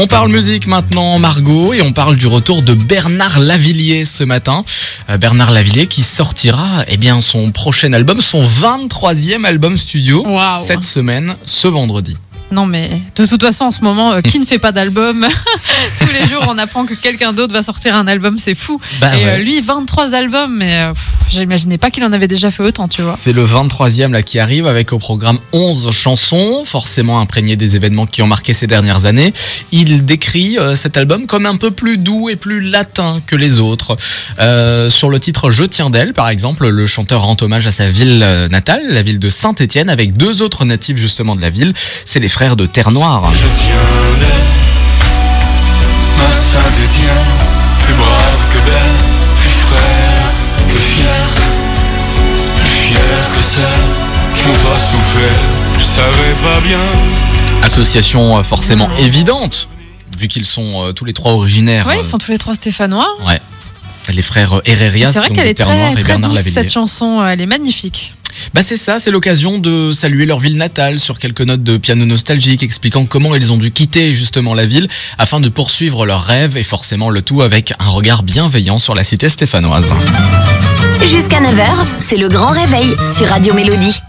On parle musique maintenant, Margot, et on parle du retour de Bernard Lavillier ce matin. Euh, Bernard Lavillier qui sortira eh bien, son prochain album, son 23e album studio, cette semaine, ce vendredi. Non mais de toute façon en ce moment, euh, qui ne fait pas d'album Tous les jours on apprend que quelqu'un d'autre va sortir un album, c'est fou. Bah Et ouais. euh, lui 23 albums, mais pff, j'imaginais pas qu'il en avait déjà fait autant, tu vois. C'est le 23e là qui arrive avec au programme 11 chansons, forcément imprégnées des événements qui ont marqué ces dernières années. Il décrit euh, cet album comme un peu plus doux et plus latin que les autres. Euh, sur le titre Je tiens d'elle, par exemple, le chanteur rend hommage à sa ville euh, natale, la ville de Saint-Étienne, avec deux autres natifs justement de la ville. C'est les frères de Terre Noire. Je tiens d'elle, celle qui n'ont pas souffert. Je savais pas bien. Association euh, forcément évidente, vu qu'ils sont euh, tous les trois originaires. Ouais, euh, ils sont tous les trois stéphanois. ouais. Les frères Herrerias, C'est vrai qu'elle est très, très douce cette chanson, elle est magnifique. Bah c'est ça, c'est l'occasion de saluer leur ville natale sur quelques notes de piano nostalgique expliquant comment ils ont dû quitter justement la ville afin de poursuivre leurs rêves et forcément le tout avec un regard bienveillant sur la cité stéphanoise. Jusqu'à 9h, c'est le grand réveil sur Radio Mélodie.